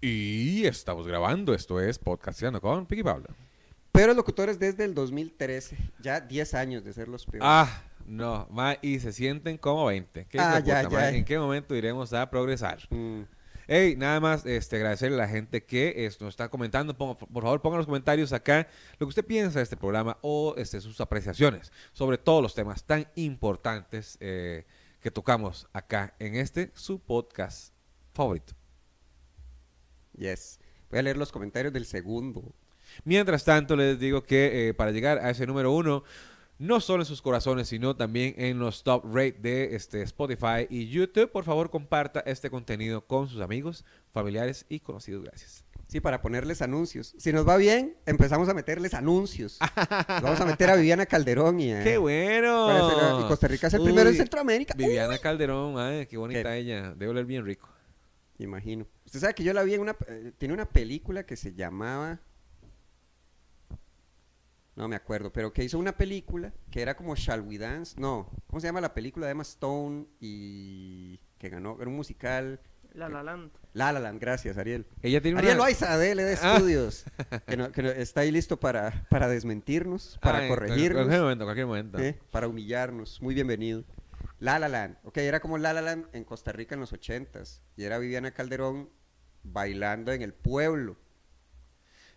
Y estamos grabando, esto es Podcasteando con Piqui Pablo. Pero locutores desde el 2013, ya 10 años de ser los peores. Ah, no, ma, y se sienten como 20. ¿Qué Ah, ya, ma? ya. ¿En qué momento iremos a progresar? Mm, Hey, nada más este, agradecerle a la gente que es- nos está comentando. Ponga- por favor, pongan en los comentarios acá lo que usted piensa de este programa o este, sus apreciaciones sobre todos los temas tan importantes eh, que tocamos acá en este, su podcast favorito. Yes. Voy a leer los comentarios del segundo. Mientras tanto, les digo que eh, para llegar a ese número uno, no solo en sus corazones, sino también en los top rate de este, Spotify y YouTube, por favor comparta este contenido con sus amigos, familiares y conocidos. Gracias. Sí, para ponerles anuncios. Si nos va bien, empezamos a meterles anuncios. Vamos a meter a Viviana Calderón y a... ¡Qué bueno! para hacer- y Costa Rica es el primero en Centroamérica. Viviana Calderón, ay, qué bonita ¿Qué? ella. Debe oler bien rico. Imagino. Usted sabe que yo la vi en una... eh, tiene una película que se llamaba... No me acuerdo, pero que hizo una película que era como Shall We Dance. No, ¿cómo se llama la película de Emma Stone y que ganó? Era un musical. La La Land. La La Land, gracias, Ariel. Ella tiene Ariel una... Loaiza de LD Ah. Studios, que, no- que no- está ahí listo para, para desmentirnos, para Ay, En corregirnos, cualquier momento, en cualquier momento. ¿eh? para humillarnos. Muy bienvenido. La La Land, ok, era como La La Land en Costa Rica en los ochentas, y era Viviana Calderón bailando en el pueblo.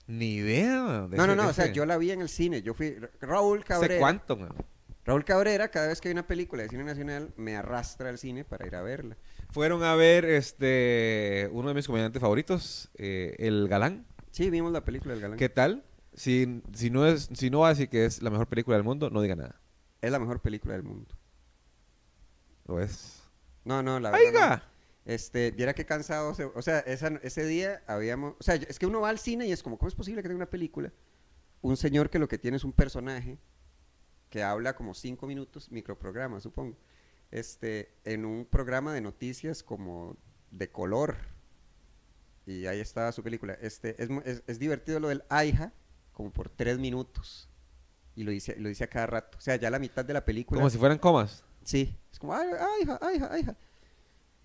Ni idea. de No, no, no, o sea, yo la vi en el cine, yo fui, Raúl ¿Hace Cabrera. cuánto, man? Raúl Cabrera, cada vez que hay una película de cine nacional, me arrastra al cine para ir a verla. Fueron a ver este uno de mis comediantes favoritos, eh, El Galán. Sí, vimos la película del galán. ¿Qué tal? Si, si, no es, si no va a decir que es la mejor película del mundo, no diga nada. Es la mejor película del mundo. Es. No, no, la verdad. no. ¡Aiga! Este, viera qué cansado, se- o sea, esa- ese día habíamos, o sea, es que uno va al cine y es como, ¿cómo es posible que tenga una película? Un señor que lo que tiene es un personaje que habla como cinco minutos, microprograma, supongo, este, en un programa de noticias como de color. Y ahí estaba su película. Este, es, es divertido lo del AIJA, como por tres minutos. Y lo dice, lo dice a cada rato. O sea, ya la mitad de la película. Como si fueran comas. Sí, es como, ay, ay, hija, ay, hija, ay, hija".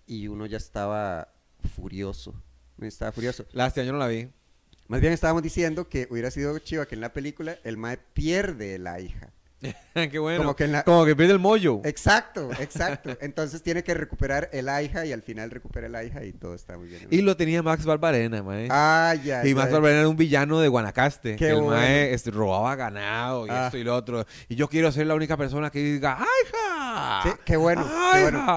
Y uno ya estaba furioso. Estaba furioso. Lástima, yo no la vi. Más bien estábamos diciendo que hubiera sido chiva que en la película el mae pierde la hija. Qué bueno. Como que la- Como que pierde el mollo. Exacto, exacto. Entonces tiene que recuperar el hija y al final recupera el hija y todo está muy bien. Y lo tenía Max Barbarena, mae. Ah, ya. y ya. Max Barbarena era un villano de Guanacaste. Qué el bueno. mae este, robaba ganado y Ah. esto y lo otro. Y yo quiero ser la única persona que diga. Sí, qué bueno.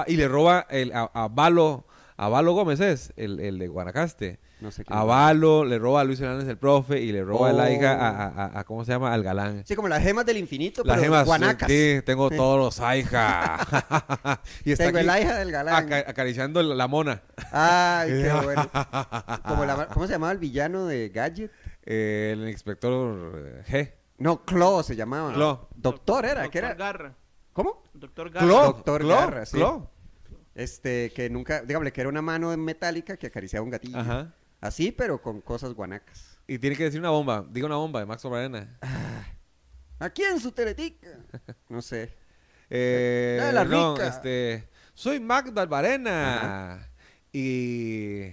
Y le roba el, a, a Valo, a Valo Gómez es, el, el de Guanacaste. No sé qué. A Valo le roba a Luis Hernández el profe y le roba Oh. la hija a, a- a- a- ¿cómo se llama? Al galán. Sí, como las gemas del infinito, Las pero gemas, guanacas. sí, tengo Sí. todos los aija. y está Tengo aquí el hija del galán. aca- acariciando la mona. Ay, qué bueno. Como la- ¿Cómo se llamaba el villano de Gadget? Eh, el inspector eh, G. No, Clo se llamaba. Clo. Doctor era, Doctor que era. Garra. ¿Cómo? Doctor Garra. Clo, Doctor Clo, Garra, sí. Clo. Este, que nunca, dígame, que era una mano metálica que acariciaba un gatillo. Ajá. Así, pero con cosas guanacas. Y tiene que decir una bomba. Diga una bomba de Max Barbarena. Aquí en su teletica. No sé. Eh, Ah, la no, rica. este, soy Max Barbarena. Y,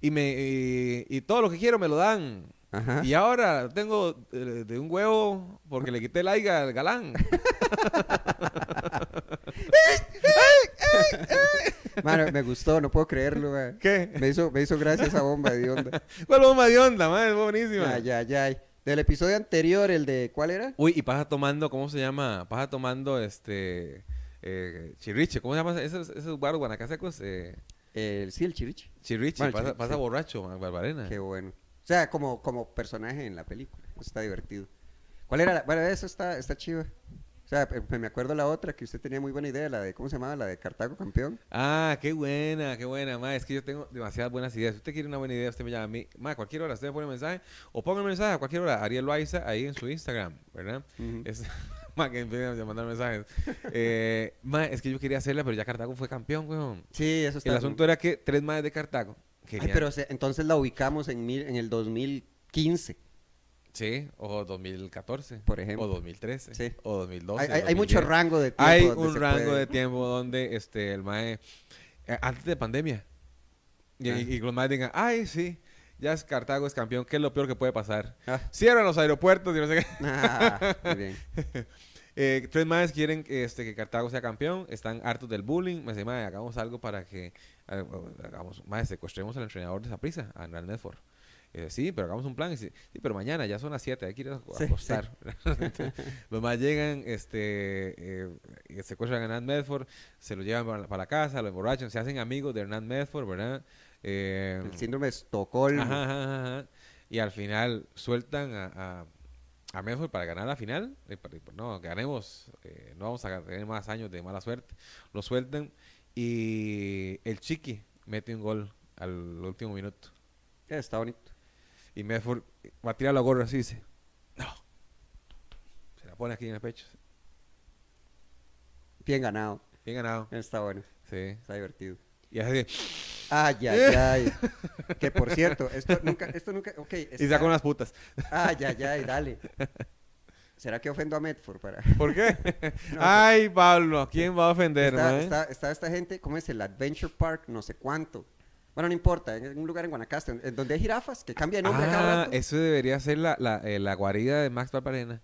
y, me, y, y todo lo que quiero me lo dan. Ajá. Y ahora tengo eh, de un huevo porque le quité el aiga al galán. Mano, me gustó, no puedo creerlo. ¿Qué? Me hizo, me hizo gracia esa bomba de onda. ¿Cuál bomba de onda, man? Es buenísima. Ay, ay, ay. Del episodio anterior, el de, ¿cuál era? Uy, y pasa tomando, ¿cómo se llama? Pasa tomando este. Eh, chirriche, ¿cómo se llama esos, esos guaros guanacasecos? Eh, El, sí, el chiriche. chirriche, Bueno, pasa, chirriche, pasa sí. borracho, man, Barbarena. Qué bueno. O sea, como, como personaje en la película. Eso está divertido. ¿Cuál era la? Bueno, eso está, está chiva. Sea, pe- me acuerdo la otra que usted tenía muy buena idea, la de, ¿cómo se llamaba? La de Cartago campeón. Ah, qué buena, qué buena, ma. Es que yo tengo demasiadas buenas ideas. Si usted quiere una buena idea, usted me llama a mí. Ma, a cualquier hora, usted me pone un mensaje. O ponga un mensaje a cualquier hora. Ariel Loaiza ahí en su Instagram, ¿verdad? Es, ma, que empiecen a mandar mensajes. Eh, ma, es que yo quería hacerla, pero ya Cartago fue campeón, weón. Sí, eso está. El asunto era que tres más de Cartago. Ay, pero se- entonces la ubicamos en, mil, en el 2015. Sí, o 2014. Por ejemplo. O 2013. Sí. O 2012. hay, hay- hay mucho 2010. rango de tiempo. Hay un rango puede- de tiempo donde este, el mae, eh, antes de pandemia, Y, Ah. y los más digan, ay, sí, ya es Cartago es campeón, ¿qué es lo peor que puede pasar? Ah. Cierran los aeropuertos y no sé qué. Ah, muy bien. Eh, tres más quieren este, que Cartago sea campeón, están hartos del bullying. Me dicen, "Mae, hagamos algo para que eh, hagamos, mae, secuestremos al entrenador de esa prisa, a Hernán Medford. Eh, sí, pero hagamos un plan. Y sí, sí, pero mañana ya son las 7, hay que ir a, a Sí. Los más llegan, este, eh, y secuestran a Hernán Medford, se lo llevan para, para la casa, lo emborrachan, se hacen amigos de Hernán Medford, ¿verdad? Eh, El síndrome de Estocolmo. Ajá, ajá, ajá. Y al final sueltan a, a, a Medford para ganar la final. Eh, para- pues, No, ganemos. eh, no vamos a tener más años de mala suerte. Lo sueltan y el Chiqui mete un gol al último minuto. Eh, está bonito. Y Medford va a tirar la gorra así y dice, no. Se la pone aquí en el pecho. Bien ganado. Bien ganado. Está bueno. Sí. Está divertido. Y así, Ay, ay, ay. que por cierto, esto nunca, esto nunca, ok. y está- saca unas putas. Ay, ay, ay, dale. ¿Será que ofendo a Medford para...? ¿Por qué? No, Ay, Pablo, ¿a quién va a ofender, está, mae? está, está esta gente, ¿cómo es el Adventure Park? No sé cuánto. Bueno, no importa, en un lugar en Guanacaste, en- donde hay jirafas, que cambia de nombre a cada Ah, rato. eso debería ser la, la, eh, la guarida de Max Barbarena.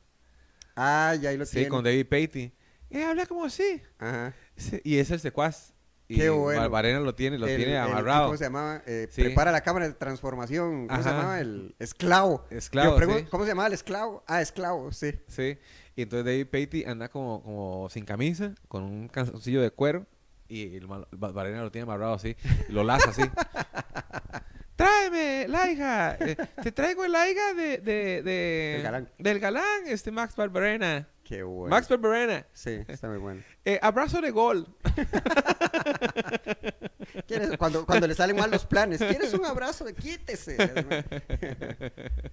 Ah, ya ahí lo Sí, tiene. con David Patey. Eh, habla como así. Ajá. Sí, Y es el secuaz. Y Qué bueno. Barbarena lo tiene, lo El- tiene amarrado. ¿Cómo se llamaba? Eh, Sí. Prepara la cámara de transformación. ¿Cómo se llamaba? El esclavo. Esclavo, Yo pregun- sí. ¿Cómo se llamaba el esclavo? Ah, esclavo, sí. Sí. Y entonces David Patey anda como, como sin camisa, con un calzoncillo de cuero. Y el mal- lo tiene amarrado así. Y lo laza así. Tráeme, Laiga. Eh, te traigo el Laiga de, de, de- Del galán. Del galán, este Max Barbarena. Qué bueno. Max Barbarena. Sí, está muy bueno. Eh, abrazo de gol. ¿Quieres- Cuando, cuando le salen mal los planes, ¿quieres un abrazo de quítese?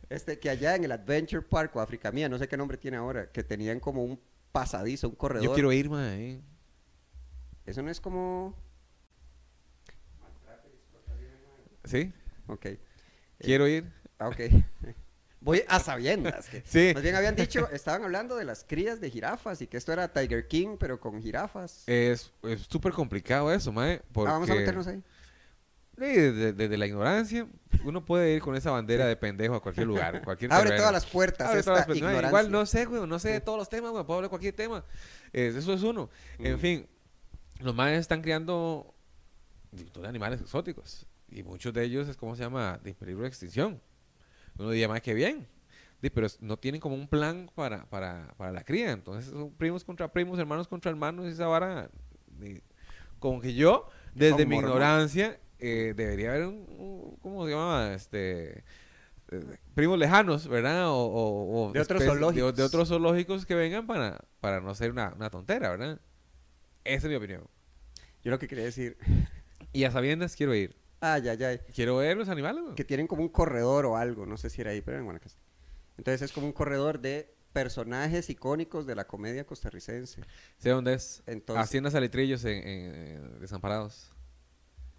Este, que allá en el Adventure Park o África Mía, no sé qué nombre tiene ahora, que tenían como un pasadizo, un corredor. Yo quiero ir, mae. Eso no es como... ¿Sí? Ok. Quiero ir. Ah, ok. Voy a sabiendas. que- Sí. Más bien habían dicho, estaban hablando de las crías de jirafas y que esto era Tiger King, pero con jirafas. Es es súper complicado eso, mae. Porque, Ah, vamos a meternos ahí. Desde, desde la ignorancia, uno puede ir con esa bandera de pendejo a cualquier lugar, cualquier Abre terreno. todas las puertas, Abre esta todas las puertas. ignorancia. Igual no sé, güey, no sé de todos los temas, güey, puedo hablar de cualquier tema. Eso es uno. En Mm. fin, los maes están criando de animales exóticos. Y muchos de ellos es, ¿cómo se llama? De peligro de extinción. Uno diría, más que bien. Pero no tienen como un plan para, para, para la cría. Entonces son primos contra primos, hermanos contra hermanos y esa vara. Como que yo, desde mi ignorancia, eh, debería haber un, un- ¿cómo se llama? Este, eh, primos lejanos, ¿verdad? O, o- o De otros zoológicos. De, de otros zoológicos que vengan para, para no ser una, una tontera, ¿verdad? Esa es mi opinión. Yo lo que quería decir, Y a sabiendas quiero ir. ay, ay, ay, Quiero ver los animales. güey. que tienen como un corredor o algo, no sé si era ahí, pero en Guanacaste. Entonces es como un corredor de personajes icónicos de la comedia costarricense. Sé dónde es. Entonces- Hacienda Salitrillos en, en- en Desamparados.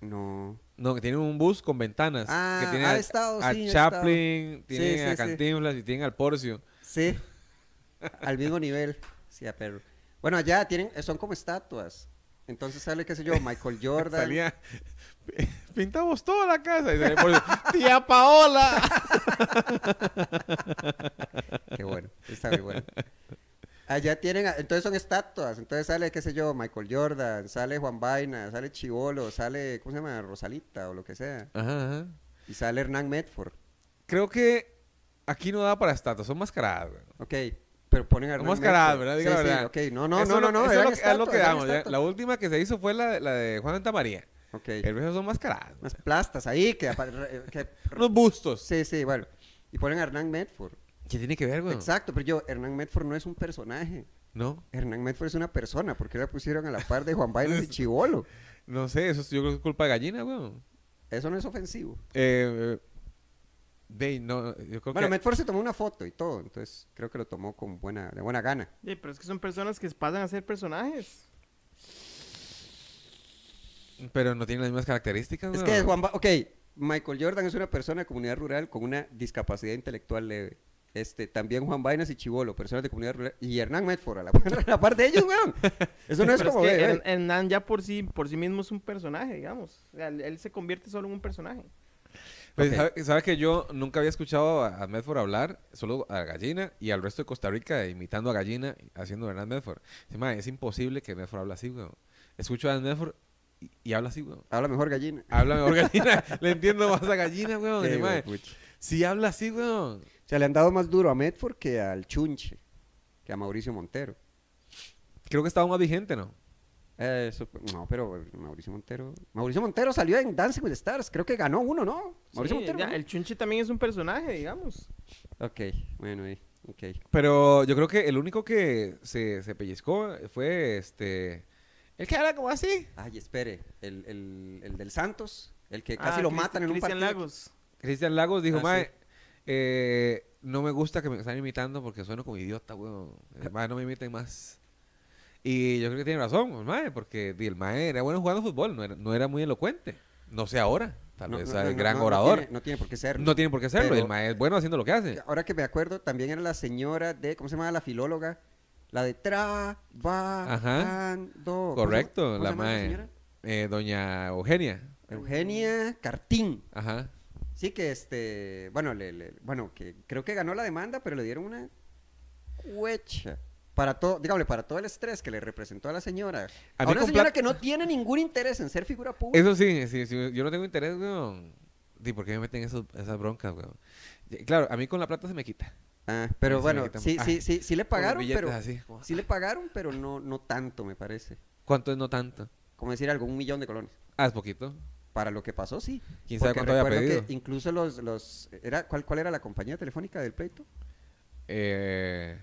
No. No, que tienen un bus con ventanas. Ah, que tiene ha a, estado, a sí, ha Chaplin, tienen sí, a. Cantinflas y tienen al Porcio. Sí, al mismo nivel. Sí, a perro. Bueno, allá tienen, son como estatuas. Entonces sale, qué sé yo, Michael Jordan. Salía, pintamos toda la casa. Y salía Porcio, ¡Tía Paola! Qué bueno, está muy bueno. Allá tienen, entonces son estatuas. Entonces sale, qué sé yo, Michael Jordan, sale Juan Vaina, sale Chivolo, sale, ¿cómo se llama? Rosalita o lo que sea. Ajá, ajá. Y sale Hernán Medford. Creo que aquí no da para estatuas, son mascaradas. Ok, pero ponen a Medford. ¿verdad? Sí, Diga la sí, verdad. ok. No, no, Eso no, no, lo- no. eso es lo, que- damos. La última que se hizo fue la, de- la de Juan Santa María. Ok. El resto son mascaradas. Unas plastas ahí que, re- que- Unos bustos. Sí, sí, bueno. Y ponen a Hernán Medford. ¿Qué tiene que ver, güey? Exacto, pero yo, Hernán Medford no es un personaje. No, Hernán Medford es una persona. ¿Por qué la pusieron a la par de Juan Bailes y Chivolo? no sé, eso es- yo creo que es culpa de gallina, güey. Eso no es ofensivo. Eh, eh, ve, no, yo creo Bueno, que... Medford se tomó una foto y todo, entonces creo que lo tomó con buena, de buena gana. Sí, pero es que son personas que pasan a ser personajes. Pero no tiene las mismas características, Es que Juan Ba- ok, Michael Jordan es una persona de comunidad rural con una discapacidad intelectual leve. Este, también Juan Vainas y Chivolo, personas de comunidad rural. Y Hernán Medford, a la, a la par de ellos, weón. Eso no es Pero como... es que. Hern- Hernán ya por sí, por sí mismo es un personaje, digamos. O sea, él, él se convierte solo en un personaje. Pues, Ok. ¿sabe, sabe que yo nunca había escuchado a, Medford hablar, solo a Gallina y al resto de Costa Rica imitando a Gallina, haciendo Hernán Medford. "Mae, es imposible que Medford hable así, weón. Escucho a Medford y, y habla así, weón. Habla mejor gallina. Habla mejor Gallina. Le entiendo más a Gallina, weón. Sí, Dice, "Mae, huepucha. sí habla así, weón. O sea, le han dado más duro a Medford que al Chunche, que a Mauricio Montero. Creo que estaba más vigente, ¿no? Eh, Eso, no, pero Mauricio Montero. Mauricio Montero salió en Dancing with the Stars. Creo que ganó uno, ¿no? Mauricio Sí, Montero. ya, ¿no? el chunche también es un personaje, digamos. Ok, bueno, ahí. Ok. Pero yo creo que el único que se, se pellizcó fue este. El que habla como así. Ay, espere. El, el, el del Santos, el que casi Ah, lo matan en un Cristian partido. Lagos. Cristian Lagos dijo, Ah, mae, sí. eh, no me gusta que me están imitando porque sueno como idiota, weón. Eh, Mae, no me imiten más. Y yo creo que tiene razón, el mae, porque el mae era bueno jugando fútbol, no era, no era muy elocuente. No sé ahora, tal vez no, es no, gran orador. tiene- No tiene por qué ser. No tiene por qué hacerlo, Pero- el mae es bueno haciendo lo que hace. Ahora que me acuerdo, también era la señora de, ¿cómo se llama la filóloga? La de trabajando. Correcto, ¿Cómo se la mae. señora? Eh, doña Eugenia. Eugenia Cartín. Ajá. Sí, que este, bueno, le, le- bueno, que creo que ganó la demanda, pero le dieron una huecha. Para todo, dígame, para todo el estrés que le representó a la señora. A una señora que no tiene ningún interés en ser figura pública. Eso sí, sí, sí, yo no tengo interés, weón. Di, ¿por qué me meten esos- esas broncas, weón? Claro, a mí con la plata se me quita. Ah, pero bueno, quitan- sí, ah, sí, sí, sí le pagaron, pero así, como- sí le pagaron, pero no, no tanto, me parece. ¿Cuánto es no tanto? Como decir algo, un millón de colones. Ah, es poquito. Para lo que pasó, sí. ¿Quién sabe cuánto había pedido? que incluso los, los, era, ¿cuál, ¿cuál era la compañía telefónica del pleito? Eh,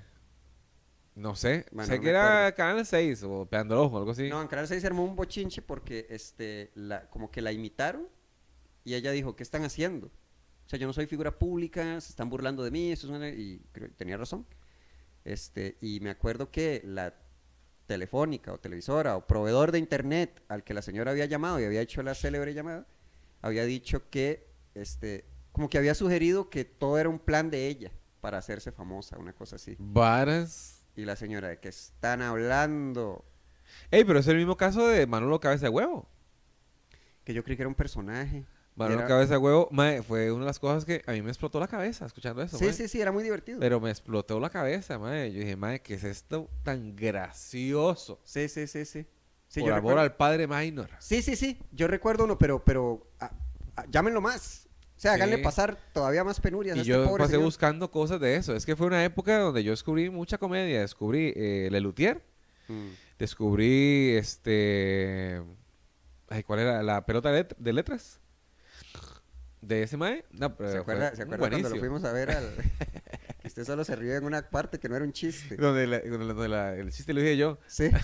no sé. Bueno, sé no que era acuerdo. Canal 6 o Peando Ojo, algo así. No, en Canal 6 se armó un bochinche porque este, la, como que la imitaron y ella dijo, ¿qué están haciendo? O sea, yo no soy figura pública, se están burlando de mí, eso es una-", y creo- tenía razón. Este, y me acuerdo que la telefónica o televisora o proveedor de internet al que la señora había llamado y había hecho la célebre llamada, había dicho que, este, como que había sugerido que todo era un plan de ella para hacerse famosa, una cosa así. Varas. Y la señora, ¿de qué están hablando? Ey, pero es el mismo caso de Manolo Cabeza de Huevo. Que yo creí que era un personaje. Manolo Era- Cabeza de Huevo, mae, fue una de las cosas que a mí me explotó la cabeza escuchando eso. Sí, mae. sí, sí, era muy divertido. Pero me explotó la cabeza, mae. Yo dije, mae, ¿qué es esto tan gracioso? Sí, sí, sí, sí. Sí, Por yo amor recuerdo- al padre Minor. sí, sí, sí. Yo recuerdo uno, pero, pero ah, ah, llámenlo más. O sea, háganle Sí. pasar todavía más penurias a Y este yo pobre pasé señor. buscando cosas de eso. Es que fue una época donde yo descubrí mucha comedia. Descubrí eh, Lelutier. Mm. Descubrí este. Ay, ¿cuál era? La pelota de, let- de letras. De ese mae. No, pero ¿Se acuerda, ¿se acuerda cuando lo fuimos a ver al... usted solo se rió en una parte que no era un chiste? Donde, la- donde la- donde la- el chiste lo dije yo. Sí.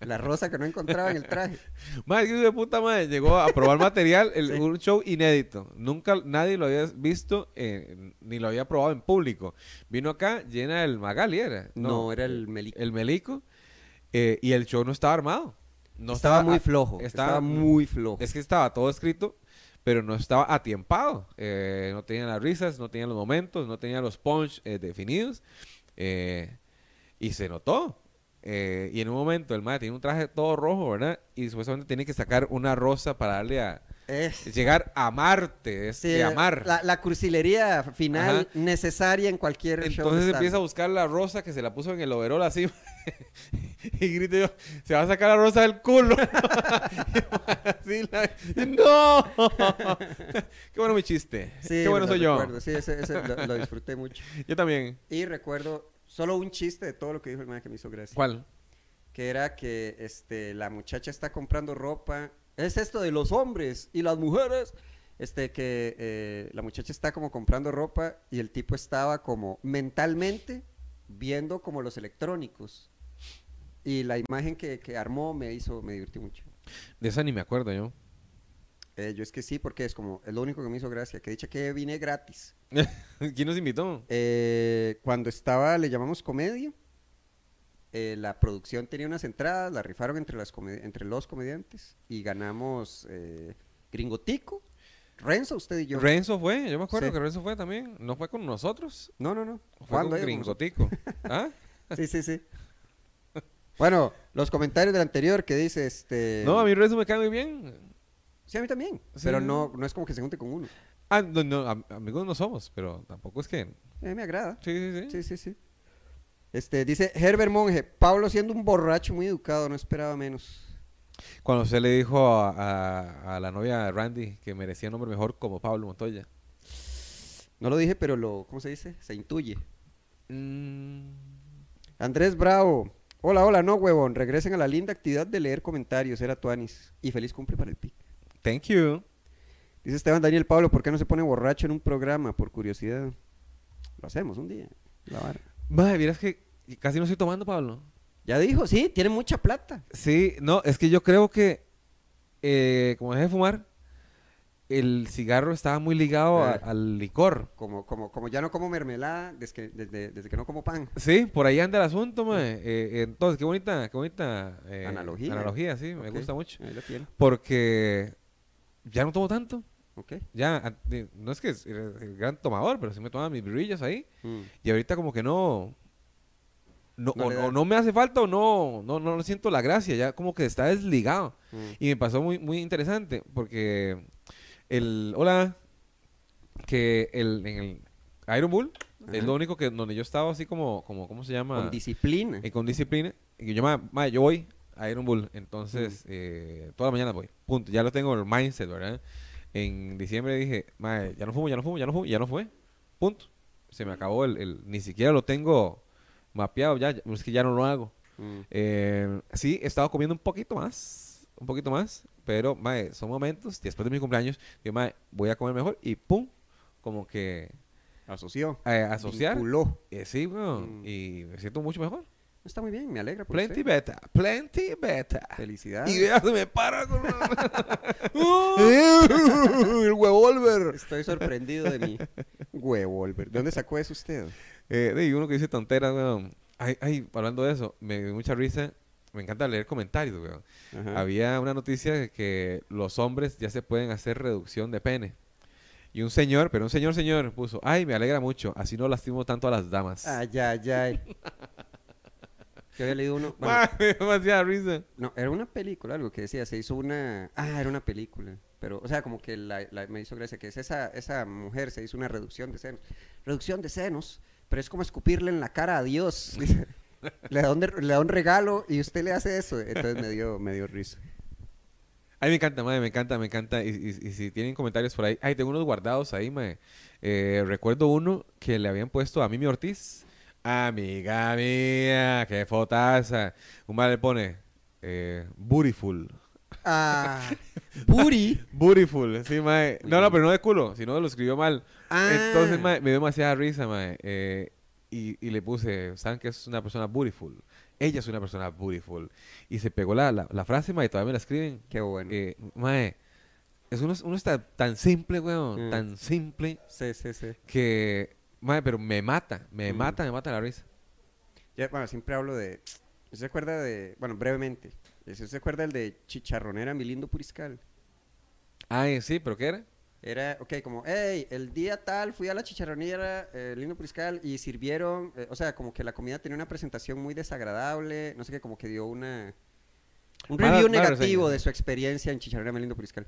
La rosa que no encontraba en el traje. Mae, que de puta madre llegó a probar material, el- Sí. un show inédito. Nunca nadie lo había visto eh, ni lo había probado en público. Vino acá llena el Magali, ¿era? No, era el Melico. El Melico. eh, y el show no estaba armado. No estaba, muy flojo. estaba- Estaba, muy flojo. Es que estaba todo escrito, pero no estaba atiempado. Eh, no tenía las risas, no tenía los momentos, no tenía los punch eh, definidos. eh, y se notó. Eh, y en un momento el mae tiene un traje todo rojo, ¿verdad? Y supuestamente tiene que sacar una rosa para darle a... Es- Llegar a Marte, es sí, amar. La, la cursilería final Ajá. necesaria en cualquier show. Entonces empieza a buscar la rosa que se la puso en el overol así. y grito yo, se va a sacar la rosa del culo. Así la- ¡No! Qué bueno mi chiste. Sí, Qué bueno soy yo. Sí, ese, ese lo, lo disfruté mucho. Yo también. Y recuerdo solo un chiste de todo lo que dijo el man que me hizo gracia. ¿Cuál? Que era que este, la muchacha está comprando ropa. Es esto de los hombres y las mujeres. Este, que eh, la muchacha está como comprando ropa y el tipo estaba como mentalmente viendo como los electrónicos. Y la imagen que, que armó me hizo, me divertí mucho. De esa ni me acuerdo yo. Eh, yo es que sí, porque es como, es lo único que me hizo gracia. Que dicha que vine gratis. ¿Quién nos invitó? Eh, cuando estaba, le llamamos comedia, eh, la producción tenía unas entradas, la rifaron entre, las entre los comediantes y ganamos eh, Gringotico, Renzo, usted y yo. Renzo fue, yo me acuerdo Sí. que Renzo fue también. No fue con nosotros. no, no, no. Fue ¿Cuándo con? Gringotico. ¿Ah? Sí, sí, sí. Bueno, los comentarios del anterior que dice, este... No, a mí Renzo me cae muy bien. Sí, a mí también. Sí. Pero no, no es como que se junte con uno. Ah, no, no, am- amigos no somos, pero tampoco es que. Me agrada. Sí, sí, sí. Sí, sí, sí. Este, dice Herbert Monge, Pablo siendo un borracho muy educado, no esperaba menos. Cuando usted le dijo a, a- a la novia de Randy que merecía un nombre mejor como Pablo Montoya. No lo dije, pero lo, ¿cómo se dice? Se intuye. Mm, Andrés Bravo. Hola, hola, no, huevón. Regresen a la linda actividad de leer comentarios. Era Tuanis. Y feliz cumple para el pic. Thank you. Dice Esteban Daniel Pablo, ¿por qué no se pone borracho en un programa? Por curiosidad. Lo hacemos un día. La vara. Madre, miras que casi no estoy tomando, Pablo. Ya dijo, sí, tiene mucha plata. Sí, no, es que yo creo que eh, como dejé de fumar, el cigarro estaba muy ligado a- Eh. al licor. Como, como, como ya no como mermelada desde que, desde, desde que no como pan. Sí, por ahí anda el asunto, mae. Eh, entonces, qué bonita, qué bonita eh, Analogía. Analogía, sí, me gusta mucho. Ahí lo tiene. Porque ya no tomo tanto. Ok. Ya, no es que es el gran tomador, pero sí me tomaba mis birrillas ahí. Mm. Y ahorita como que no... No, No o, no me hace falta o no, no, no siento la gracia, ya como que está desligado. Mm. Y me pasó muy, muy interesante porque el, hola, que el, en el Iron Bull es lo único que donde yo estaba así como, como ¿cómo se llama? Con disciplina. Eh, con disciplina. Y yo, ma, ma, yo voy a Iron Bull, Mm. entonces eh, toda la mañana voy, punto. Ya lo tengo el mindset, ¿verdad? En diciembre dije, ma, ya no fumo, ya no fumo, ya no fumo, ya no fue, punto. Se me acabó el, el- ni siquiera lo tengo mapeado ya, ya- es que ya no lo hago. Mm. Eh, sí, he estado comiendo un poquito más, un poquito más, pero mae, son momentos, después de mi cumpleaños, digo, mae, voy a comer mejor y pum, como que Asoció. eh, asociar. Eh, sí, weón, Mm. y me siento mucho mejor. Está muy bien, me alegra por Plenty usted. beta, plenty beta. Felicidades. Y ya se me para con el huevolver. Estoy sorprendido de mi huevolver. ¿De dónde sacó eso usted? Eh, de uno que dice tonteras, weón. Ay, ay, hablando de eso, me dio mucha risa. Me encanta leer comentarios, weón. Ajá. Había una noticia de que los hombres ya se pueden hacer reducción de pene. Y un señor, pero un señor, señor, puso, ay, me alegra mucho, así no lastimo tanto a las damas. Ay, ay, ay. Yo había leído uno. bueno, demasiada risa. no, era una película, algo que decía, se hizo una. Ah, era una película. Pero, o sea, como que la, la- me hizo gracia que es esa, esa mujer se hizo una reducción de senos. Reducción de senos, pero es como escupirle en la cara a Dios. dice. le, da un, de- le da un regalo y usted le hace eso. Entonces me dio, me dio risa. Ay, me encanta, madre, me encanta, me encanta. Y, y- y si tienen comentarios por ahí, ay, tengo unos guardados ahí, madre. Eh, recuerdo uno que le habían puesto a Mimi Ortiz. Amiga mía, qué fotaza. Un madre le pone, eh, beautiful. Ah, Booty. Beautiful, sí, mae. No, no, pero no de culo, sino lo escribió mal. Ah. Entonces, mae, me dio demasiada risa, mae. Eh, y, y le puse, ¿saben que es una persona beautiful? Ella es una persona beautiful. Y se pegó la, la, la frase, mae, todavía me la escriben. Qué bueno. Eh, mae, es uno, uno está tan simple, weón, Mm. tan simple Sí, sí, sí. que, mae, pero me mata, me Mm. mata, me mata la risa. Ya, bueno, siempre hablo de. ¿Usted se acuerda de.? Bueno, brevemente. ¿Usted se acuerda el de Chicharronera, mi lindo Puriscal? Ay, sí, ¿pero qué era? Era, ok, como, hey, el día tal fui a la chicharronera, eh, lindo Puriscal, y sirvieron, eh, o sea, como que la comida tenía una presentación muy desagradable, no sé qué, como que dio una. Un review negativo reseña. de su experiencia en Chicharronera, mi lindo Puriscal.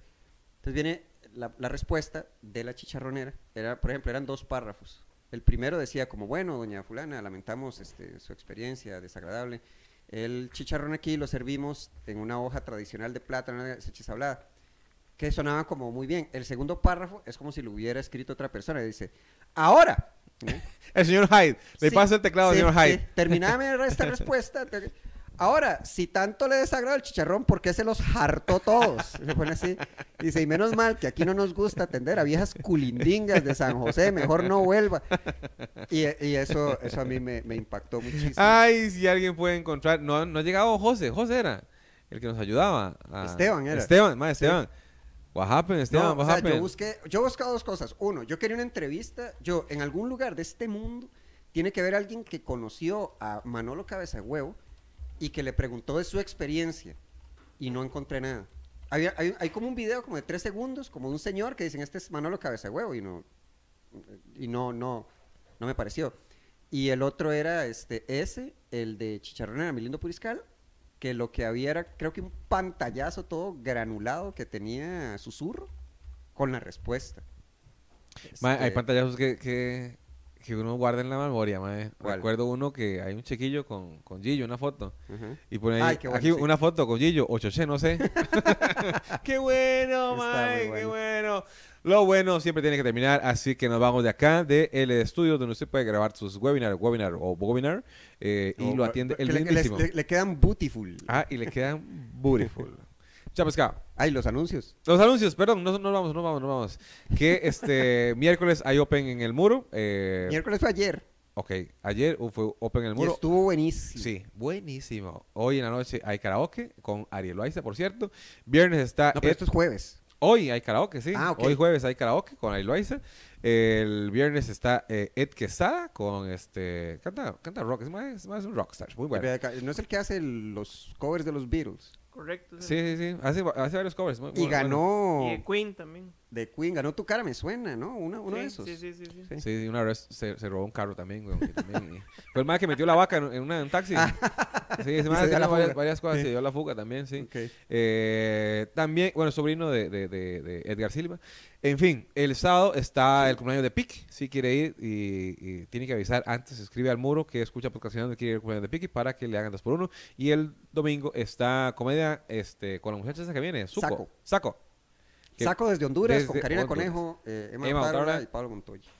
Entonces viene la, la respuesta de la chicharronera, era, por ejemplo, eran dos párrafos. El primero decía como, bueno, doña fulana, lamentamos este, su experiencia desagradable. El chicharrón aquí lo servimos en una hoja tradicional de plátano, hablada, que sonaba como muy bien. El segundo párrafo es como si lo hubiera escrito otra persona. y dice, ahora. ¿no? El señor Hyde. Le Sí, paso el teclado al sí, señor sí. Hyde. Terminame esta respuesta. te- Ahora, si tanto le desagrada el chicharrón, ¿por qué se los hartó todos? Se pone así. Dice, y menos mal que aquí no nos gusta atender a viejas culindingas de San José, mejor no vuelva. Y, y eso, eso a mí me, me impactó muchísimo. Ay, si alguien puede encontrar. No, no ha llegado José. José era el que nos ayudaba. a- Esteban era. Esteban, más Esteban. What happened, Esteban? No, What o sea, happened? yo busqué, yo he buscado dos cosas. Uno, yo quería una entrevista. Yo, en algún lugar de este mundo, tiene que haber alguien que conoció a Manolo Cabeza de Huevo y que le preguntó de su experiencia y no encontré nada. Había- hay, hay como un video como de tres segundos, como de un señor que dicen, este es Manolo Cabeza de Huevo, y no, y no, no, no me pareció. Y el otro era este, ese, el de Chicharrón en Milindo Puriscal, que lo que había era, creo que un pantallazo todo granulado que tenía susurro con la respuesta. Hay Este, pantallazos que, que, que uno guarda en la memoria, mae. ¿Cuál? Recuerdo uno que hay un chiquillo con, con Gillo, una foto. Y pone ahí, Ay, qué bueno, aquí sí. una foto con Gillo, o Choché, no sé. ¡Qué bueno, mae! ¡Qué bueno. Lo bueno siempre tiene que terminar, así que nos vamos de acá, de el estudio, donde usted puede grabar sus webinar, webinar o webinar, eh, y lo atiende el le- le, mismísimo. le- le quedan beautiful. Ah, y le quedan beautiful. Chao, pescado. Ay, los anuncios. Los anuncios, perdón, no, no vamos, no vamos, no vamos. Que este miércoles hay Open en el muro. Eh, Miércoles fue ayer. ok, ayer fue Open en el Y muro. estuvo buenísimo. Sí, buenísimo. Hoy en la noche hay karaoke con Ariel Loaiza, por cierto. Viernes está. No, pero esto es jueves. Hoy hay karaoke, sí. Ah, ok. Hoy jueves hay karaoke con Ariel Loaiza. El viernes está eh, Ed Quesada con este. Canta, canta rock, es más, es más un rockstar. Muy bueno. No es el que hace los covers de los Beatles. Correcto. Sí, sí, sí. Hace, hace varios covers. muy- Y bueno. ganó Y de Queen también. De Queen, ganó Tu Cara Me Suena, ¿no? Uno, uno sí, de esos. Sí, sí, sí. sí. Sí. Sí, una vez se, se robó un carro también, güey. que también- y- Fue el más que metió la vaca en, en una- en un taxi. Sí, ese más varias, varias cosas, Sí. se dio la fuga también, sí. Eh, también, bueno, sobrino de, de- de- de Edgar Silva. En fin, el sábado está el cumpleaños de Piqui. Si quiere ir y, y tiene que avisar antes, escribe al muro que escucha podcastinando quiere ir al cumpleaños de Piqui para que le hagan dos por uno. Y el domingo está comedia este, con la muchacha esa que viene, Suco. Saco. Saco. Saco desde Honduras con Karina Honduras. Conejo, eh, Emma, Emma y Pablo Montoya.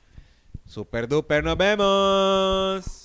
Super duper, nos vemos.